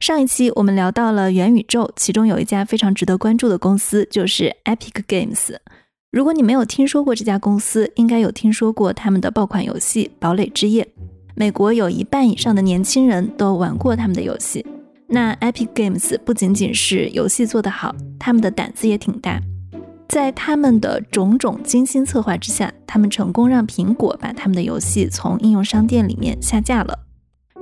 上一期我们聊到了元宇宙，其中有一家非常值得关注的公司，就是 Epic Games。如果你没有听说过这家公司，应该有听说过他们的爆款游戏《堡垒之夜》。美国有一半以上的年轻人都玩过他们的游戏。那 Epic Games 不仅仅是游戏做得好，他们的胆子也挺大。在他们的种种精心策划之下，他们成功让苹果把他们的游戏从应用商店里面下架了。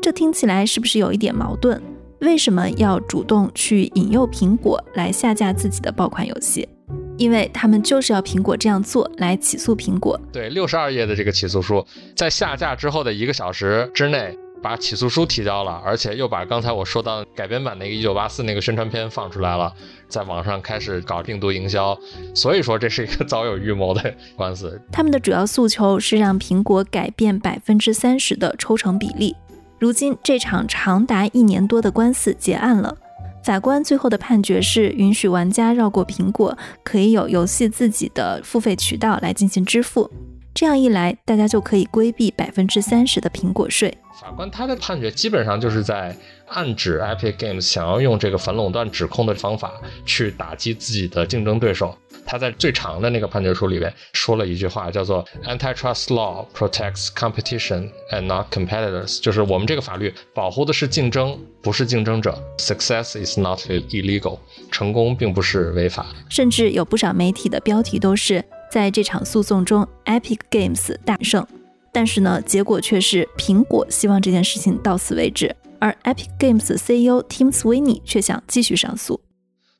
这听起来是不是有一点矛盾？为什么要主动去引诱苹果来下架自己的爆款游戏？因为他们就是要苹果这样做来起诉苹果。对，六十二页的这个起诉书，在下架之后的一个小时之内。把起诉书提交了，而且又把刚才我说到改编版那个一九八四那个宣传片放出来了，在网上开始搞病毒营销，所以说这是一个早有预谋的官司。他们的主要诉求是让苹果改变百分之三十的抽成比例。如今这场长达一年多的官司结案了，法官最后的判决是允许玩家绕过苹果，可以有游戏自己的付费渠道来进行支付。这样一来，大家就可以规避百分之三十的苹果税。法官他的判决基本上就是在暗指 Epic Games 想要用这个反垄断指控的方法去打击自己的竞争对手。他在最长的那个判决书里面说了一句话，叫做 “Antitrust law protects competition and not competitors”，就是我们这个法律保护的是竞争，不是竞争者。Success is not illegal，成功并不是违法。甚至有不少媒体的标题都是。在这场诉讼中，Epic Games 大胜，但是呢，结果却是苹果希望这件事情到此为止，而 Epic Games CEO Tim Sweeney 却想继续上诉。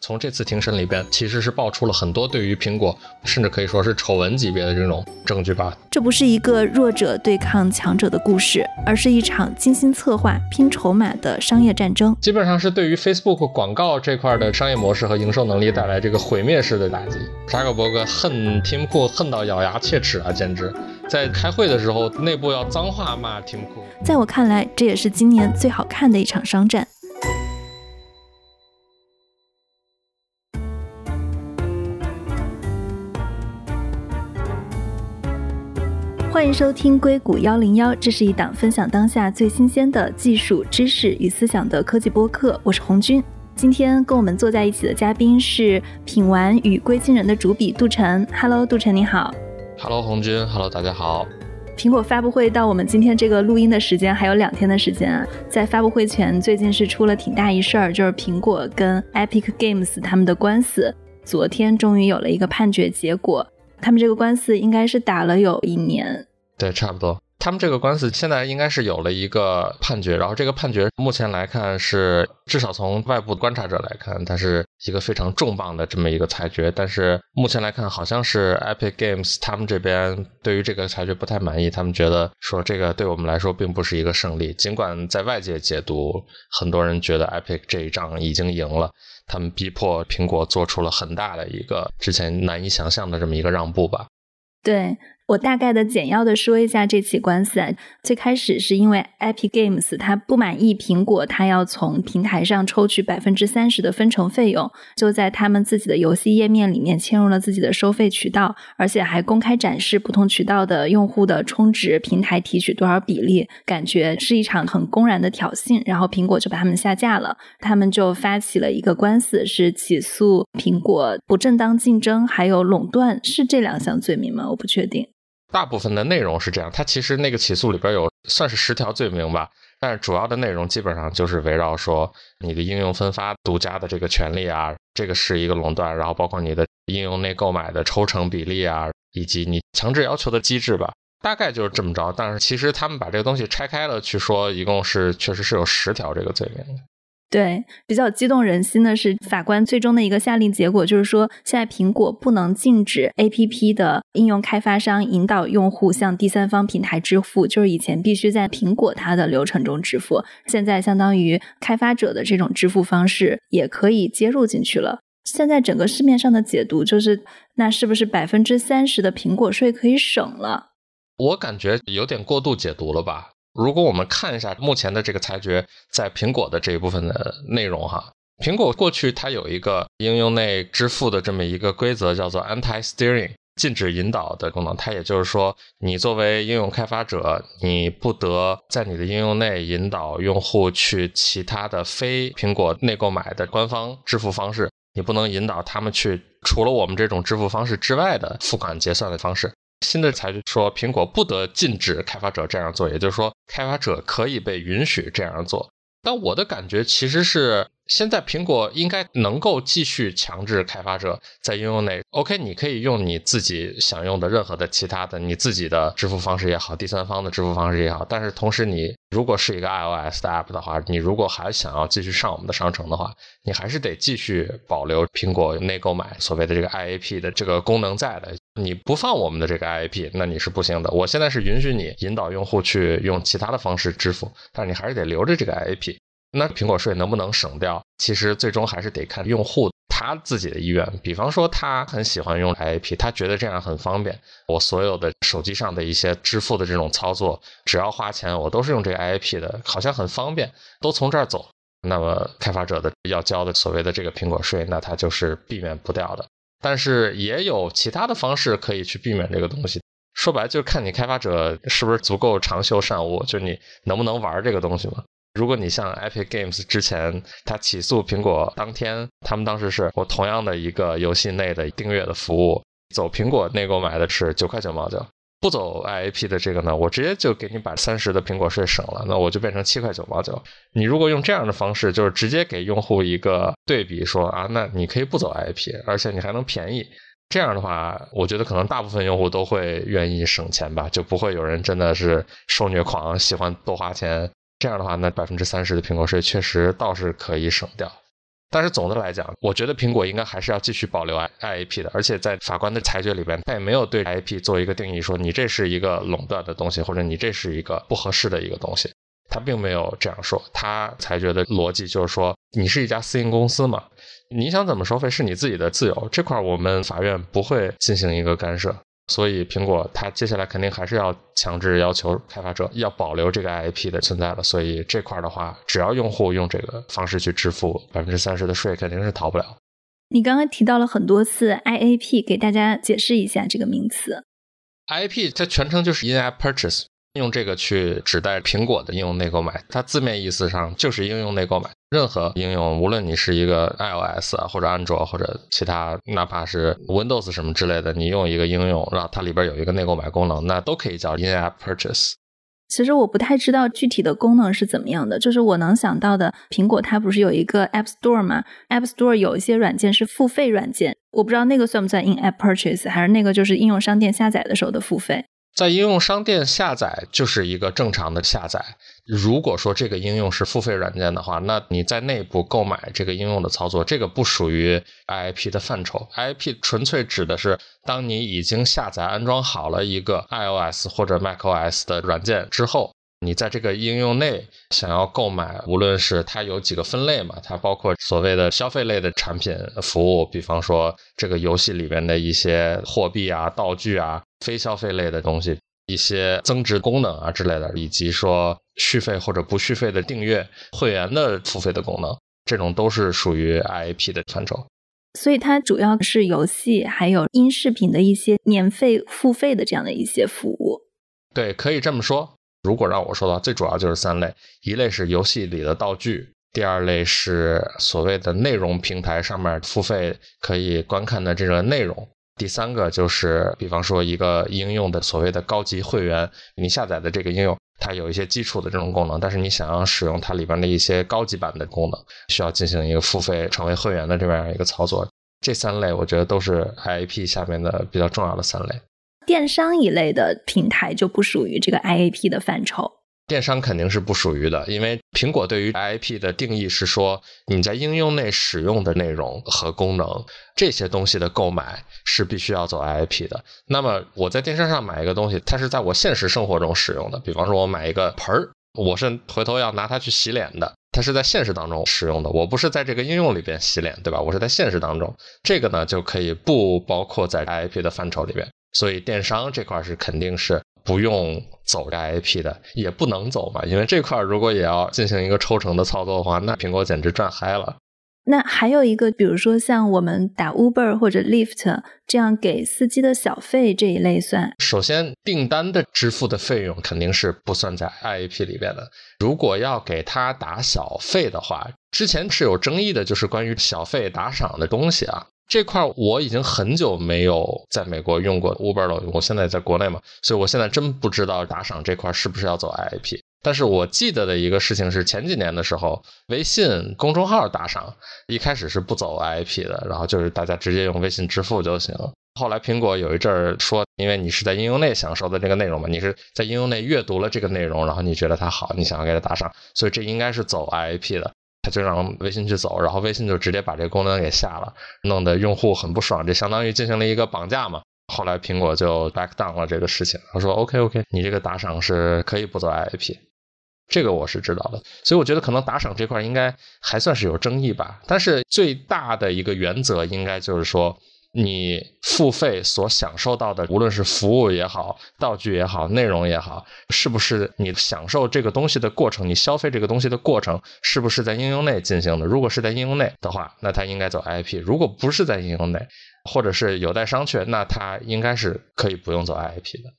从这次庭审里边，其实是爆出了很多对于苹果，甚至可以说是丑闻级别的这种证据吧。这不是一个弱者对抗强者的故事，而是一场精心策划、拼筹码的商业战争。基本上是对于 Facebook 广告这块的商业模式和营收能力带来这个毁灭式的打击。扎克伯格恨 Tim Cook 恨到咬牙切齿啊，简直在开会的时候内部要脏话骂 Tim Cook。在我看来，这也是今年最好看的一场商战。欢迎收听硅谷幺零幺，这是一档分享当下最新鲜的技术知识与思想的科技播客。我是红军，今天跟我们坐在一起的嘉宾是品玩与归金人的主笔杜晨。Hello，杜晨你好。Hello，红军。Hello，大家好。苹果发布会到我们今天这个录音的时间还有两天的时间啊，在发布会前，最近是出了挺大一事儿，就是苹果跟 Epic Games 他们的官司，昨天终于有了一个判决结果。他们这个官司应该是打了有一年，对，差不多。他们这个官司现在应该是有了一个判决，然后这个判决目前来看是，至少从外部观察者来看，它是一个非常重磅的这么一个裁决。但是目前来看，好像是 Epic Games 他们这边对于这个裁决不太满意，他们觉得说这个对我们来说并不是一个胜利。尽管在外界解读，很多人觉得 Epic 这一仗已经赢了。他们逼迫苹果做出了很大的一个之前难以想象的这么一个让步吧？对。我大概的简要的说一下这起官司啊，最开始是因为 Epic Games 它不满意苹果，它要从平台上抽取百分之三十的分成费用，就在他们自己的游戏页面里面嵌入了自己的收费渠道，而且还公开展示不同渠道的用户的充值平台提取多少比例，感觉是一场很公然的挑衅。然后苹果就把他们下架了，他们就发起了一个官司，是起诉苹果不正当竞争还有垄断，是这两项罪名吗？我不确定。大部分的内容是这样，它其实那个起诉里边有算是十条罪名吧，但是主要的内容基本上就是围绕说你的应用分发独家的这个权利啊，这个是一个垄断，然后包括你的应用内购买的抽成比例啊，以及你强制要求的机制吧，大概就是这么着。但是其实他们把这个东西拆开了去说，一共是确实是有十条这个罪名。对，比较激动人心的是，法官最终的一个下令结果就是说，现在苹果不能禁止 A P P 的应用开发商引导用户向第三方平台支付，就是以前必须在苹果它的流程中支付，现在相当于开发者的这种支付方式也可以接入进去了。现在整个市面上的解读就是，那是不是百分之三十的苹果税可以省了？我感觉有点过度解读了吧。如果我们看一下目前的这个裁决，在苹果的这一部分的内容哈，苹果过去它有一个应用内支付的这么一个规则，叫做 anti steering，禁止引导的功能。它也就是说，你作为应用开发者，你不得在你的应用内引导用户去其他的非苹果内购买的官方支付方式，你不能引导他们去除了我们这种支付方式之外的付款结算的方式。新的裁决说，苹果不得禁止开发者这样做，也就是说，开发者可以被允许这样做。但我的感觉其实是，现在苹果应该能够继续强制开发者在应用内，OK，你可以用你自己想用的任何的其他的你自己的支付方式也好，第三方的支付方式也好。但是同时，你如果是一个 iOS 的 app 的话，你如果还想要继续上我们的商城的话，你还是得继续保留苹果内购买所谓的这个 IAP 的这个功能在的。你不放我们的这个 IAP，那你是不行的。我现在是允许你引导用户去用其他的方式支付，但是你还是得留着这个 IAP。那苹果税能不能省掉？其实最终还是得看用户他自己的意愿。比方说，他很喜欢用 IAP，他觉得这样很方便。我所有的手机上的一些支付的这种操作，只要花钱，我都是用这个 IAP 的，好像很方便，都从这儿走。那么开发者的要交的所谓的这个苹果税，那他就是避免不掉的。但是也有其他的方式可以去避免这个东西。说白了，就是看你开发者是不是足够长袖善舞，就你能不能玩这个东西嘛。如果你像 Epic Games 之前，他起诉苹果当天，他们当时是我同样的一个游戏内的订阅的服务，走苹果内购买的是九块九毛九，不走 IAP 的这个呢，我直接就给你把三十的苹果税省了，那我就变成七块九毛九。你如果用这样的方式，就是直接给用户一个对比，说啊，那你可以不走 IAP，而且你还能便宜。这样的话，我觉得可能大部分用户都会愿意省钱吧，就不会有人真的是受虐狂，喜欢多花钱。这样的话，那百分之三十的苹果税确实倒是可以省掉。但是总的来讲，我觉得苹果应该还是要继续保留 I IAP 的。而且在法官的裁决里边，他也没有对 IAP 做一个定义，说你这是一个垄断的东西，或者你这是一个不合适的一个东西。他并没有这样说。他裁决的逻辑就是说，你是一家私营公司嘛，你想怎么收费是你自己的自由，这块我们法院不会进行一个干涉。所以，苹果它接下来肯定还是要强制要求开发者要保留这个 IAP 的存在了。所以这块的话，只要用户用这个方式去支付百分之三十的税，肯定是逃不了。你刚刚提到了很多次 IAP，给大家解释一下这个名词。IAP 它全称就是 In-App Purchase。用这个去指代苹果的应用内购买，它字面意思上就是应用内购买。任何应用，无论你是一个 iOS 啊，或者安卓，或者其他，哪怕是 Windows 什么之类的，你用一个应用，然后它里边有一个内购买功能，那都可以叫 In-App Purchase。其实我不太知道具体的功能是怎么样的，就是我能想到的，苹果它不是有一个 App Store 吗？App Store 有一些软件是付费软件，我不知道那个算不算 In-App Purchase，还是那个就是应用商店下载的时候的付费。在应用商店下载就是一个正常的下载。如果说这个应用是付费软件的话，那你在内部购买这个应用的操作，这个不属于 IIP 的范畴。IIP 纯粹指的是，当你已经下载安装好了一个 iOS 或者 macOS 的软件之后。你在这个应用内想要购买，无论是它有几个分类嘛，它包括所谓的消费类的产品服务，比方说这个游戏里面的一些货币啊、道具啊；非消费类的东西，一些增值功能啊之类的，以及说续费或者不续费的订阅、会员的付费的功能，这种都是属于 IAP 的范畴。所以它主要是游戏，还有音视频的一些年费付费的这样的一些服务。对，可以这么说。如果让我说的话，最主要就是三类：一类是游戏里的道具，第二类是所谓的内容平台上面付费可以观看的这个内容，第三个就是比方说一个应用的所谓的高级会员，你下载的这个应用，它有一些基础的这种功能，但是你想要使用它里边的一些高级版的功能，需要进行一个付费成为会员的这样一个操作。这三类我觉得都是 IAP 下面的比较重要的三类。电商一类的平台就不属于这个 IAP 的范畴。电商肯定是不属于的，因为苹果对于 I P 的定义是说，你在应用内使用的内容和功能这些东西的购买是必须要走 I P 的。那么我在电商上买一个东西，它是在我现实生活中使用的，比方说我买一个盆儿，我是回头要拿它去洗脸的，它是在现实当中使用的，我不是在这个应用里边洗脸，对吧？我是在现实当中，这个呢就可以不包括在 I P 的范畴里边。所以电商这块是肯定是不用走 IAP 的，也不能走嘛，因为这块如果也要进行一个抽成的操作的话，那苹果简直赚嗨了。那还有一个，比如说像我们打 Uber 或者 Lyft 这样给司机的小费这一类算？首先，订单的支付的费用肯定是不算在 IAP 里边的。如果要给他打小费的话，之前是有争议的，就是关于小费打赏的东西啊。这块我已经很久没有在美国用过 Uber 了，我现在在国内嘛，所以我现在真不知道打赏这块是不是要走 IIP。但是我记得的一个事情是，前几年的时候，微信公众号打赏一开始是不走 IAP 的，然后就是大家直接用微信支付就行。后来苹果有一阵儿说，因为你是在应用内享受的这个内容嘛，你是在应用内阅读了这个内容，然后你觉得它好，你想要给它打赏，所以这应该是走 IAP 的，他就让微信去走，然后微信就直接把这个功能给下了，弄得用户很不爽，这相当于进行了一个绑架嘛。后来苹果就 back down 了这个事情，他说 OK OK，你这个打赏是可以不走 IAP。这个我是知道的，所以我觉得可能打赏这块应该还算是有争议吧。但是最大的一个原则应该就是说，你付费所享受到的，无论是服务也好、道具也好、内容也好，是不是你享受这个东西的过程，你消费这个东西的过程，是不是在应用内进行的？如果是在应用内的话，那它应该走 IP；如果不是在应用内，或者是有待商榷，那它应该是可以不用走 IP 的。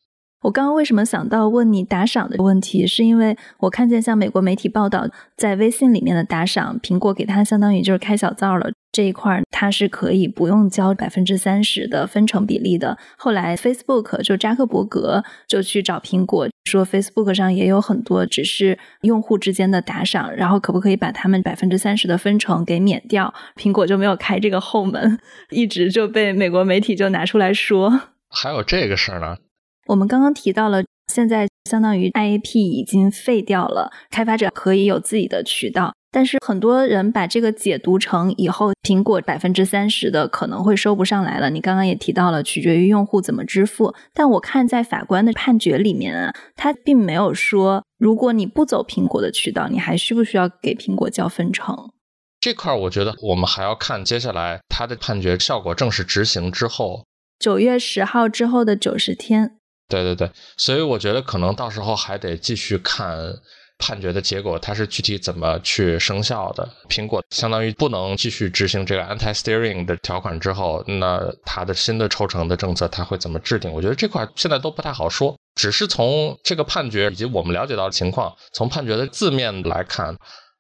我刚刚为什么想到问你打赏的问题，是因为我看见像美国媒体报道，在微信里面的打赏，苹果给它相当于就是开小灶了这一块，它是可以不用交百分之三十的分成比例的。后来 Facebook 就扎克伯格就去找苹果说，Facebook 上也有很多只是用户之间的打赏，然后可不可以把他们百分之三十的分成给免掉？苹果就没有开这个后门，一直就被美国媒体就拿出来说。还有这个事儿呢？我们刚刚提到了，现在相当于 IAP 已经废掉了，开发者可以有自己的渠道。但是很多人把这个解读成以后苹果百分之三十的可能会收不上来了。你刚刚也提到了，取决于用户怎么支付。但我看在法官的判决里面啊，他并没有说，如果你不走苹果的渠道，你还需不需要给苹果交分成？这块我觉得我们还要看接下来他的判决效果正式执行之后，九月十号之后的九十天。对对对，所以我觉得可能到时候还得继续看判决的结果，它是具体怎么去生效的。苹果相当于不能继续执行这个 anti-steering 的条款之后，那它的新的抽成的政策它会怎么制定？我觉得这块现在都不太好说。只是从这个判决以及我们了解到的情况，从判决的字面来看。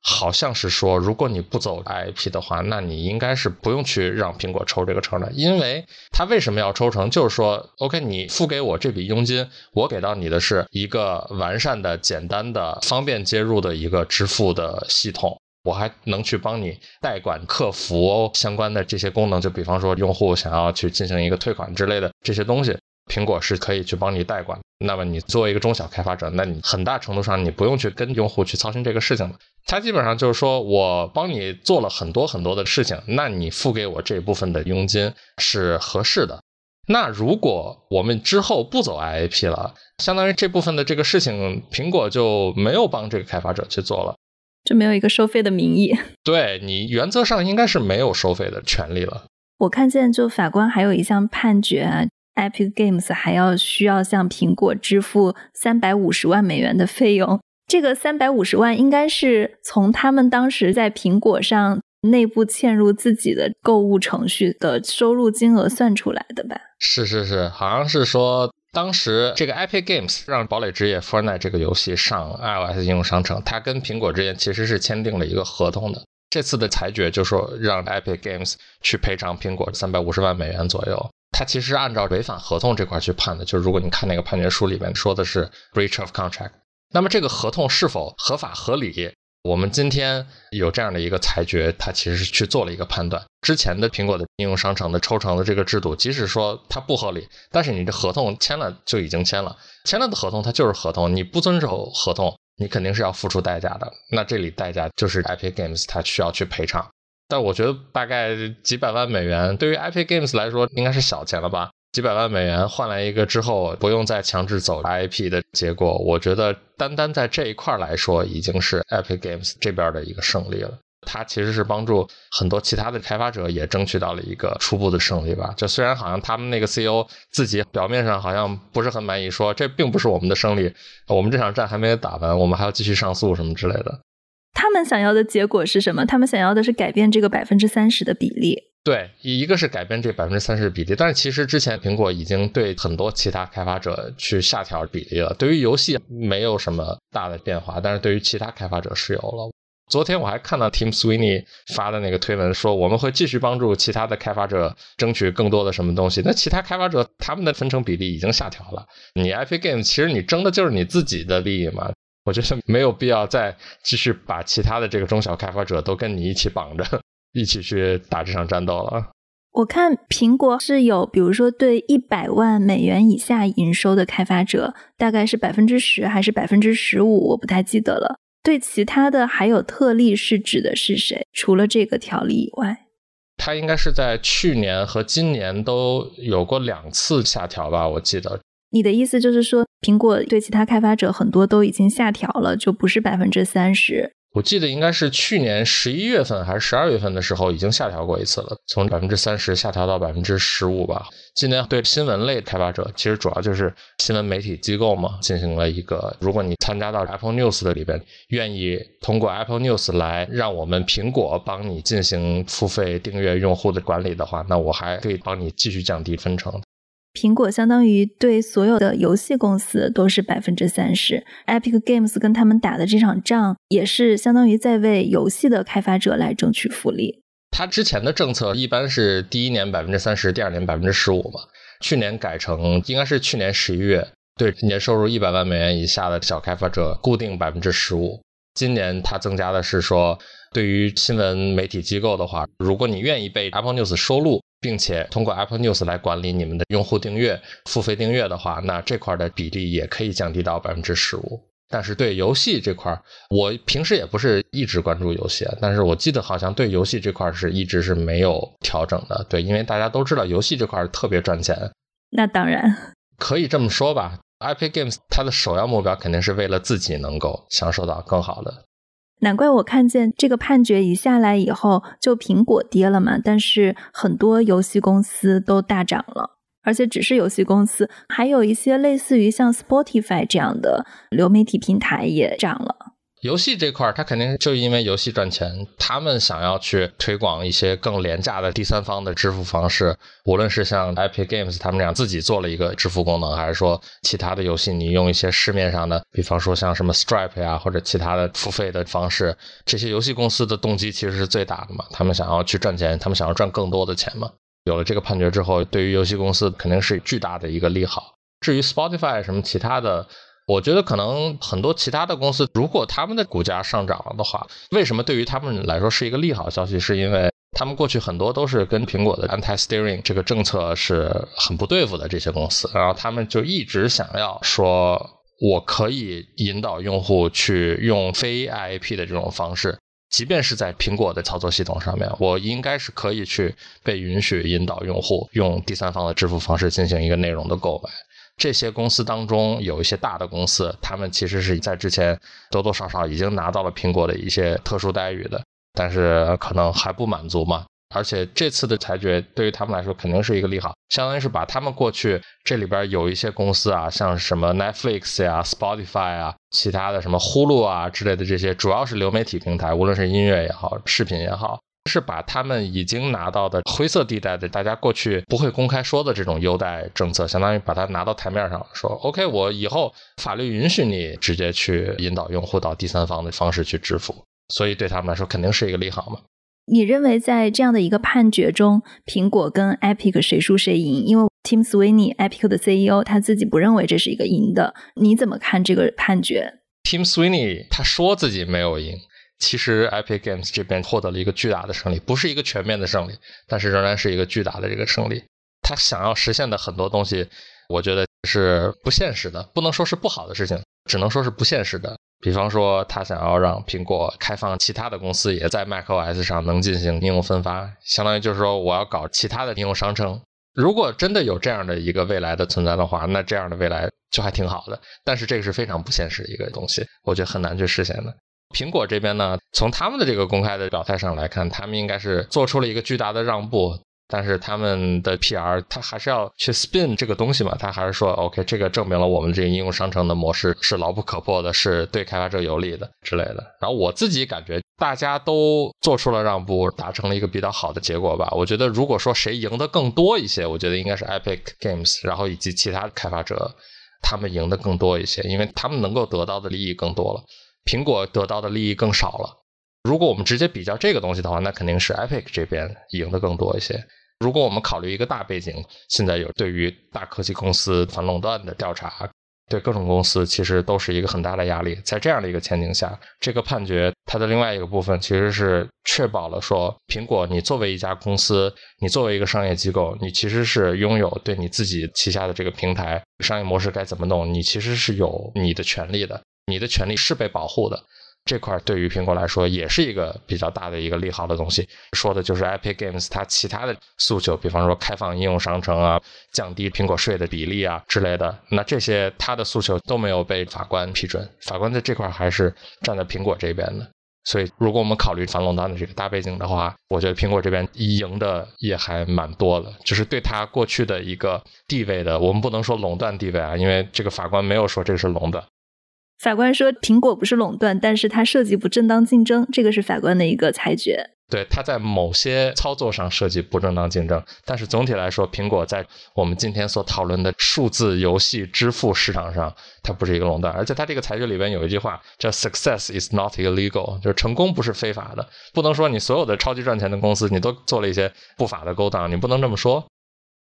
好像是说，如果你不走 IP 的话，那你应该是不用去让苹果抽这个成的，因为他为什么要抽成？就是说，OK，你付给我这笔佣金，我给到你的是一个完善的、简单的、方便接入的一个支付的系统，我还能去帮你代管客服相关的这些功能，就比方说用户想要去进行一个退款之类的这些东西。苹果是可以去帮你代管，那么你作为一个中小开发者，那你很大程度上你不用去跟用户去操心这个事情了。它基本上就是说我帮你做了很多很多的事情，那你付给我这部分的佣金是合适的。那如果我们之后不走 IAP 了，相当于这部分的这个事情，苹果就没有帮这个开发者去做了，就没有一个收费的名义。对你原则上应该是没有收费的权利了。我看见就法官还有一项判决。Epic Games 还要需要向苹果支付三百五十万美元的费用，这个三百五十万应该是从他们当时在苹果上内部嵌入自己的购物程序的收入金额算出来的吧？是是是，好像是说当时这个 Epic Games 让《堡垒之夜》Fortnite 这个游戏上 iOS 应用商城，它跟苹果之间其实是签订了一个合同的。这次的裁决就说让 Epic Games 去赔偿苹果三百五十万美元左右。他其实按照违反合同这块去判的，就是如果你看那个判决书里面说的是 breach of contract，那么这个合同是否合法合理？我们今天有这样的一个裁决，它其实是去做了一个判断。之前的苹果的应用商城的抽成的这个制度，即使说它不合理，但是你的合同签了就已经签了，签了的合同它就是合同，你不遵守合同，你肯定是要付出代价的。那这里代价就是 Epic Games 它需要去赔偿。但我觉得大概几百万美元对于 Epic Games 来说应该是小钱了吧？几百万美元换来一个之后不用再强制走 IP 的结果，我觉得单单在这一块来说已经是 Epic Games 这边的一个胜利了。它其实是帮助很多其他的开发者也争取到了一个初步的胜利吧。就虽然好像他们那个 CEO 自己表面上好像不是很满意，说这并不是我们的胜利，我们这场战还没有打完，我们还要继续上诉什么之类的。他们想要的结果是什么？他们想要的是改变这个百分之三十的比例。对，一个是改变这百分之三十的比例，但是其实之前苹果已经对很多其他开发者去下调比例了。对于游戏没有什么大的变化，但是对于其他开发者是有了。昨天我还看到 Tim Sweeney 发的那个推文，说我们会继续帮助其他的开发者争取更多的什么东西。那其他开发者他们的分成比例已经下调了，你 Epic Games 其实你争的就是你自己的利益嘛。我觉得没有必要再继续把其他的这个中小开发者都跟你一起绑着，一起去打这场战斗了。我看苹果是有，比如说对一百万美元以下营收的开发者，大概是百分之十还是百分之十五，我不太记得了。对其他的还有特例是指的是谁？除了这个条例以外，它应该是在去年和今年都有过两次下调吧？我记得。你的意思就是说，苹果对其他开发者很多都已经下调了，就不是百分之三十。我记得应该是去年十一月份还是十二月份的时候，已经下调过一次了，从百分之三十下调到百分之十五吧。今年对新闻类开发者，其实主要就是新闻媒体机构嘛，进行了一个，如果你参加到 Apple News 的里边，愿意通过 Apple News 来让我们苹果帮你进行付费订阅用户的管理的话，那我还可以帮你继续降低分成。苹果相当于对所有的游戏公司都是百分之三十，Epic Games 跟他们打的这场仗也是相当于在为游戏的开发者来争取福利。他之前的政策一般是第一年百分之三十，第二年百分之十五嘛。去年改成应该是去年十一月，对年收入一百万美元以下的小开发者固定百分之十五。今年它增加的是说，对于新闻媒体机构的话，如果你愿意被 Apple News 收录。并且通过 Apple News 来管理你们的用户订阅、付费订阅的话，那这块的比例也可以降低到百分之十五。但是对游戏这块，我平时也不是一直关注游戏，但是我记得好像对游戏这块是一直是没有调整的。对，因为大家都知道游戏这块特别赚钱。那当然可以这么说吧，Epic Games 它的首要目标肯定是为了自己能够享受到更好的。难怪我看见这个判决一下来以后，就苹果跌了嘛，但是很多游戏公司都大涨了，而且只是游戏公司，还有一些类似于像 Spotify 这样的流媒体平台也涨了。游戏这块儿，他肯定就因为游戏赚钱，他们想要去推广一些更廉价的第三方的支付方式。无论是像 Epic Games 他们这样自己做了一个支付功能，还是说其他的游戏，你用一些市面上的，比方说像什么 Stripe 呀，或者其他的付费的方式，这些游戏公司的动机其实是最大的嘛。他们想要去赚钱，他们想要赚更多的钱嘛。有了这个判决之后，对于游戏公司肯定是巨大的一个利好。至于 Spotify 什么其他的。我觉得可能很多其他的公司，如果他们的股价上涨了的话，为什么对于他们来说是一个利好消息？是因为他们过去很多都是跟苹果的 anti-steering 这个政策是很不对付的这些公司，然后他们就一直想要说，我可以引导用户去用非 IAP 的这种方式，即便是在苹果的操作系统上面，我应该是可以去被允许引导用户用第三方的支付方式进行一个内容的购买。这些公司当中有一些大的公司，他们其实是在之前多多少少已经拿到了苹果的一些特殊待遇的，但是可能还不满足嘛。而且这次的裁决对于他们来说肯定是一个利好，相当于是把他们过去这里边有一些公司啊，像什么 Netflix 呀、Spotify 啊、其他的什么 Hulu 啊之类的这些，主要是流媒体平台，无论是音乐也好、视频也好。是把他们已经拿到的灰色地带的，大家过去不会公开说的这种优待政策，相当于把它拿到台面上说，OK，我以后法律允许你直接去引导用户到第三方的方式去支付，所以对他们来说肯定是一个利好嘛。你认为在这样的一个判决中，苹果跟 Epic 谁输谁赢？因为 Tim Sweeney，Epic 的 CEO，他自己不认为这是一个赢的，你怎么看这个判决？Tim Sweeney 他说自己没有赢。其实，Epic Games 这边获得了一个巨大的胜利，不是一个全面的胜利，但是仍然是一个巨大的这个胜利。他想要实现的很多东西，我觉得是不现实的，不能说是不好的事情，只能说是不现实的。比方说，他想要让苹果开放其他的公司也在 macOS 上能进行应用分发，相当于就是说我要搞其他的应用商城。如果真的有这样的一个未来的存在的话，那这样的未来就还挺好的。但是这个是非常不现实的一个东西，我觉得很难去实现的。苹果这边呢，从他们的这个公开的表态上来看，他们应该是做出了一个巨大的让步。但是他们的 PR 他还是要去 spin 这个东西嘛，他还是说 OK，这个证明了我们这个应用商城的模式是牢不可破的，是对开发者有利的之类的。然后我自己感觉大家都做出了让步，达成了一个比较好的结果吧。我觉得如果说谁赢得更多一些，我觉得应该是 Epic Games，然后以及其他开发者，他们赢得更多一些，因为他们能够得到的利益更多了，苹果得到的利益更少了。如果我们直接比较这个东西的话，那肯定是 Epic 这边赢的更多一些。如果我们考虑一个大背景，现在有对于大科技公司反垄断的调查，对各种公司其实都是一个很大的压力。在这样的一个前景下，这个判决它的另外一个部分其实是确保了说，苹果你作为一家公司，你作为一个商业机构，你其实是拥有对你自己旗下的这个平台商业模式该怎么弄，你其实是有你的权利的，你的权利是被保护的。这块对于苹果来说也是一个比较大的一个利好的东西，说的就是 Epic Games 它其他的诉求，比方说开放应用商城啊、降低苹果税的比例啊之类的，那这些它的诉求都没有被法官批准，法官在这块还是站在苹果这边的。所以，如果我们考虑反垄断的这个大背景的话，我觉得苹果这边赢的也还蛮多的，就是对它过去的一个地位的，我们不能说垄断地位啊，因为这个法官没有说这个是垄断。法官说，苹果不是垄断，但是它涉及不正当竞争，这个是法官的一个裁决。对，它在某些操作上涉及不正当竞争，但是总体来说，苹果在我们今天所讨论的数字游戏支付市场上，它不是一个垄断。而且它这个裁决里边有一句话叫 “Success is not illegal”，就是成功不是非法的。不能说你所有的超级赚钱的公司，你都做了一些不法的勾当，你不能这么说。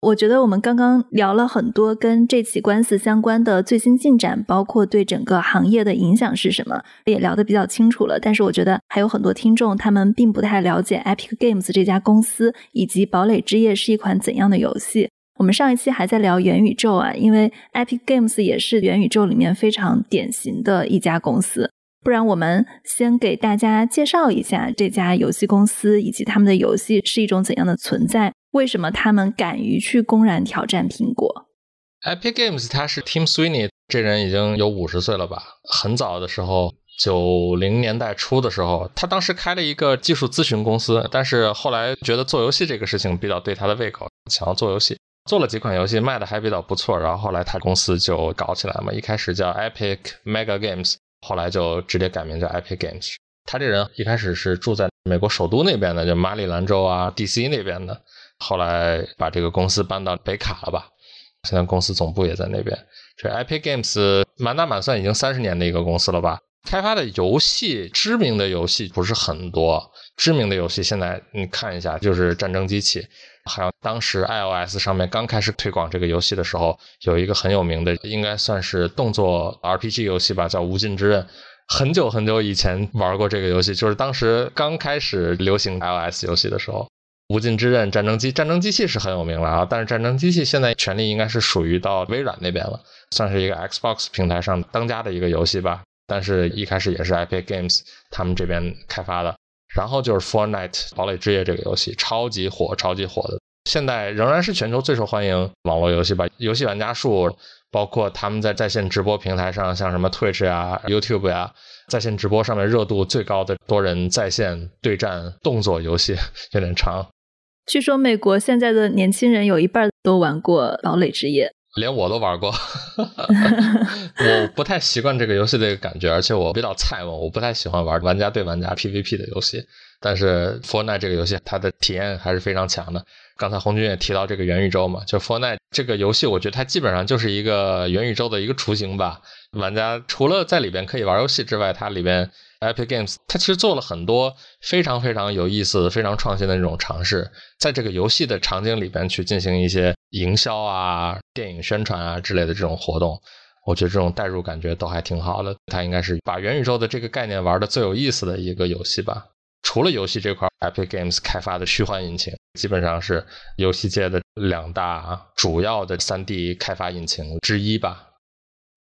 我觉得我们刚刚聊了很多跟这起官司相关的最新进展，包括对整个行业的影响是什么，也聊得比较清楚了。但是我觉得还有很多听众他们并不太了解 Epic Games 这家公司以及《堡垒之夜》是一款怎样的游戏。我们上一期还在聊元宇宙啊，因为 Epic Games 也是元宇宙里面非常典型的一家公司。不然我们先给大家介绍一下这家游戏公司以及他们的游戏是一种怎样的存在。为什么他们敢于去公然挑战苹果？Epic Games，他是 Tim Sweeney，这人已经有五十岁了吧？很早的时候，九零年代初的时候，他当时开了一个技术咨询公司，但是后来觉得做游戏这个事情比较对他的胃口，想要做游戏，做了几款游戏，卖的还比较不错。然后后来他公司就搞起来嘛，一开始叫 Epic Mega Games，后来就直接改名叫 Epic Games。他这人一开始是住在美国首都那边的，就马里兰州啊，DC 那边的。后来把这个公司搬到北卡了吧？现在公司总部也在那边。这 Epic Games 满打满算已经三十年的一个公司了吧？开发的游戏，知名的游戏不是很多。知名的游戏现在你看一下，就是战争机器。还有当时 iOS 上面刚开始推广这个游戏的时候，有一个很有名的，应该算是动作 RPG 游戏吧，叫《无尽之刃》。很久很久以前玩过这个游戏，就是当时刚开始流行 iOS 游戏的时候。无尽之刃战争机战争机器是很有名了啊，但是战争机器现在权力应该是属于到微软那边了，算是一个 Xbox 平台上当家的一个游戏吧。但是一开始也是 Epic Games 他们这边开发的，然后就是 Fortnite 堡垒之夜这个游戏超级火，超级火的，现在仍然是全球最受欢迎网络游戏吧。游戏玩家数，包括他们在在线直播平台上，像什么 Twitch 呀、YouTube 呀，在线直播上面热度最高的多人在线对战动作游戏，有点长。据说美国现在的年轻人有一半都玩过《堡垒之夜》，连我都玩过。我不太习惯这个游戏的感觉，而且我比较菜嘛，我不太喜欢玩玩家对玩家 PVP 的游戏。但是《Fortnite》这个游戏，它的体验还是非常强的。刚才红军也提到这个元宇宙嘛，就《Fortnite》这个游戏，我觉得它基本上就是一个元宇宙的一个雏形吧。玩家除了在里边可以玩游戏之外，它里边。Epic Games，它其实做了很多非常非常有意思、非常创新的那种尝试，在这个游戏的场景里边去进行一些营销啊、电影宣传啊之类的这种活动，我觉得这种代入感觉都还挺好的。它应该是把元宇宙的这个概念玩的最有意思的一个游戏吧。除了游戏这块，Epic Games 开发的虚幻引擎基本上是游戏界的两大主要的 3D 开发引擎之一吧。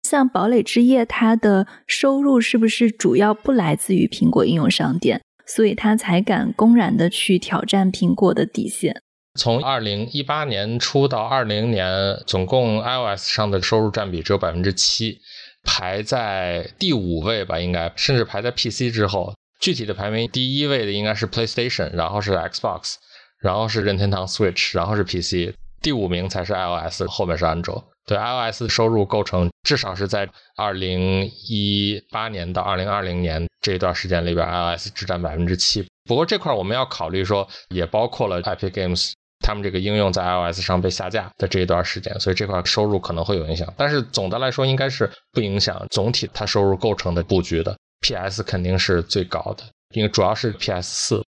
像堡垒之夜，它的收入是不是主要不来自于苹果应用商店？所以它才敢公然的去挑战苹果的底线。从二零一八年初到二零年，总共 iOS 上的收入占比只有百分之七，排在第五位吧，应该甚至排在 PC 之后。具体的排名，第一位的应该是 PlayStation，然后是 Xbox，然后是任天堂 Switch，然后是 PC，第五名才是 iOS，后面是安卓。对 iOS 的收入构成至少是在二零一八年到二零二零年这一段时间里边，iOS 只占百分之七。不过这块我们要考虑说，也包括了 Epic Games 他们这个应用在 iOS 上被下架的这一段时间，所以这块收入可能会有影响。但是总的来说，应该是不影响总体它收入构成的布局的。PS 肯定是最高的，因为主要是 PS 四。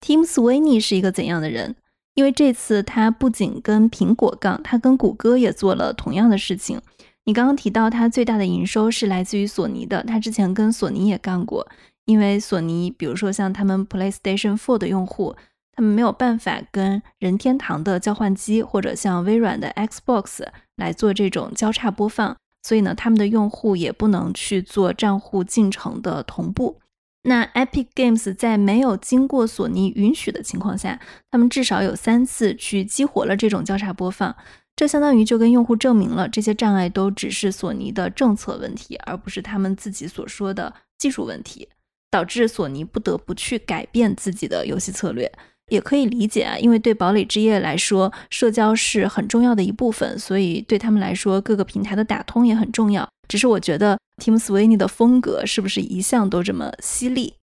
Tim Sweeney 是一个怎样的人？因为这次他不仅跟苹果杠，他跟谷歌也做了同样的事情。你刚刚提到他最大的营收是来自于索尼的，他之前跟索尼也干过。因为索尼，比如说像他们 PlayStation 4的用户，他们没有办法跟任天堂的交换机或者像微软的 Xbox 来做这种交叉播放，所以呢，他们的用户也不能去做账户进程的同步。那 Epic Games 在没有经过索尼允许的情况下，他们至少有三次去激活了这种交叉播放，这相当于就跟用户证明了这些障碍都只是索尼的政策问题，而不是他们自己所说的技术问题，导致索尼不得不去改变自己的游戏策略。也可以理解啊，因为对堡垒之夜来说，社交是很重要的一部分，所以对他们来说，各个平台的打通也很重要。只是我觉得 Tim Sweeney 的风格是不是一向都这么犀利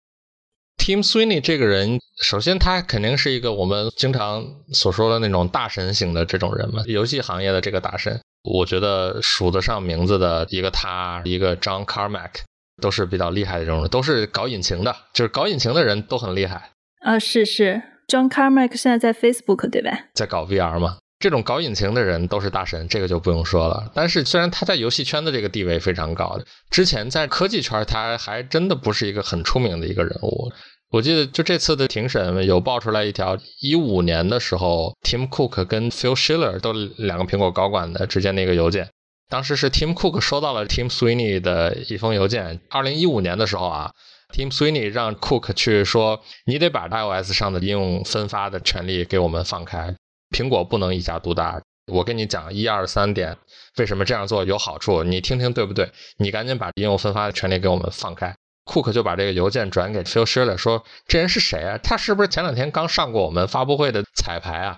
？Tim Sweeney 这个人，首先他肯定是一个我们经常所说的那种大神型的这种人嘛，游戏行业的这个大神。我觉得数得上名字的一个他，一个 John Carmack，都是比较厉害的这种人，都是搞引擎的，就是搞引擎的人都很厉害。啊，是是。John Carmack 现在在 Facebook 对吧？在搞 VR 嘛？这种搞引擎的人都是大神，这个就不用说了。但是虽然他在游戏圈的这个地位非常高，之前在科技圈他还真的不是一个很出名的一个人物。我记得就这次的庭审有爆出来一条，一五年的时候，Tim Cook 跟 Phil Schiller 都两个苹果高管的之间的一个邮件。当时是 Tim Cook 收到了 Tim Sweeney 的一封邮件。二零一五年的时候啊。Tim Sweeney 让 Cook 去说，你得把 iOS 上的应用分发的权利给我们放开，苹果不能一家独大。我跟你讲一二三点，为什么这样做有好处，你听听对不对？你赶紧把应用分发的权利给我们放开。Cook 就把这个邮件转给 Phil Schiller 说，这人是谁啊？他是不是前两天刚上过我们发布会的彩排啊？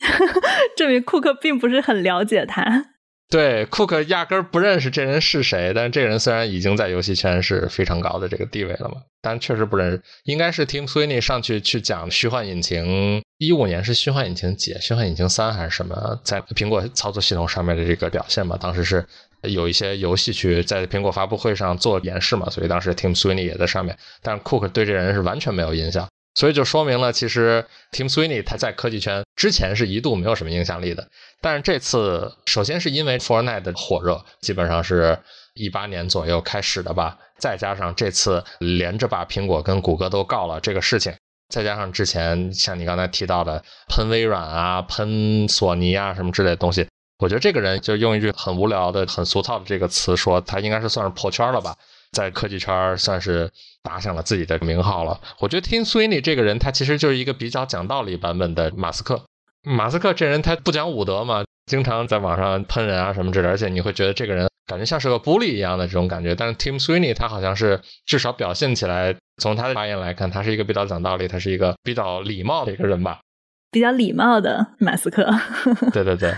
证明库克并不是很了解他。对，库克压根儿不认识这人是谁，但是这人虽然已经在游戏圈是非常高的这个地位了嘛，但确实不认识。应该是 Tim Sweeney 上去去讲虚幻引擎，一五年是虚幻引擎几？虚幻引擎三还是什么？在苹果操作系统上面的这个表现嘛，当时是有一些游戏去在苹果发布会上做演示嘛，所以当时 Tim Sweeney 也在上面，但是库克对这人是完全没有印象。所以就说明了，其实 Tim Sweeney 他在科技圈之前是一度没有什么影响力的。但是这次，首先是因为 Fortnite 的火热，基本上是一八年左右开始的吧。再加上这次连着把苹果跟谷歌都告了这个事情，再加上之前像你刚才提到的喷微软啊、喷索尼啊什么之类的东西，我觉得这个人就用一句很无聊的、很俗套的这个词说，他应该是算是破圈了吧。在科技圈算是打响了自己的名号了。我觉得 Tim Sweeney 这个人，他其实就是一个比较讲道理版本的马斯克。马斯克这人他不讲武德嘛，经常在网上喷人啊什么之类，而且你会觉得这个人感觉像是个 bully 一样的这种感觉。但是 Tim Sweeney 他好像是至少表现起来，从他的发言来看，他是一个比较讲道理，他是一个比较礼貌的一个人吧。比较礼貌的马斯克。对对对。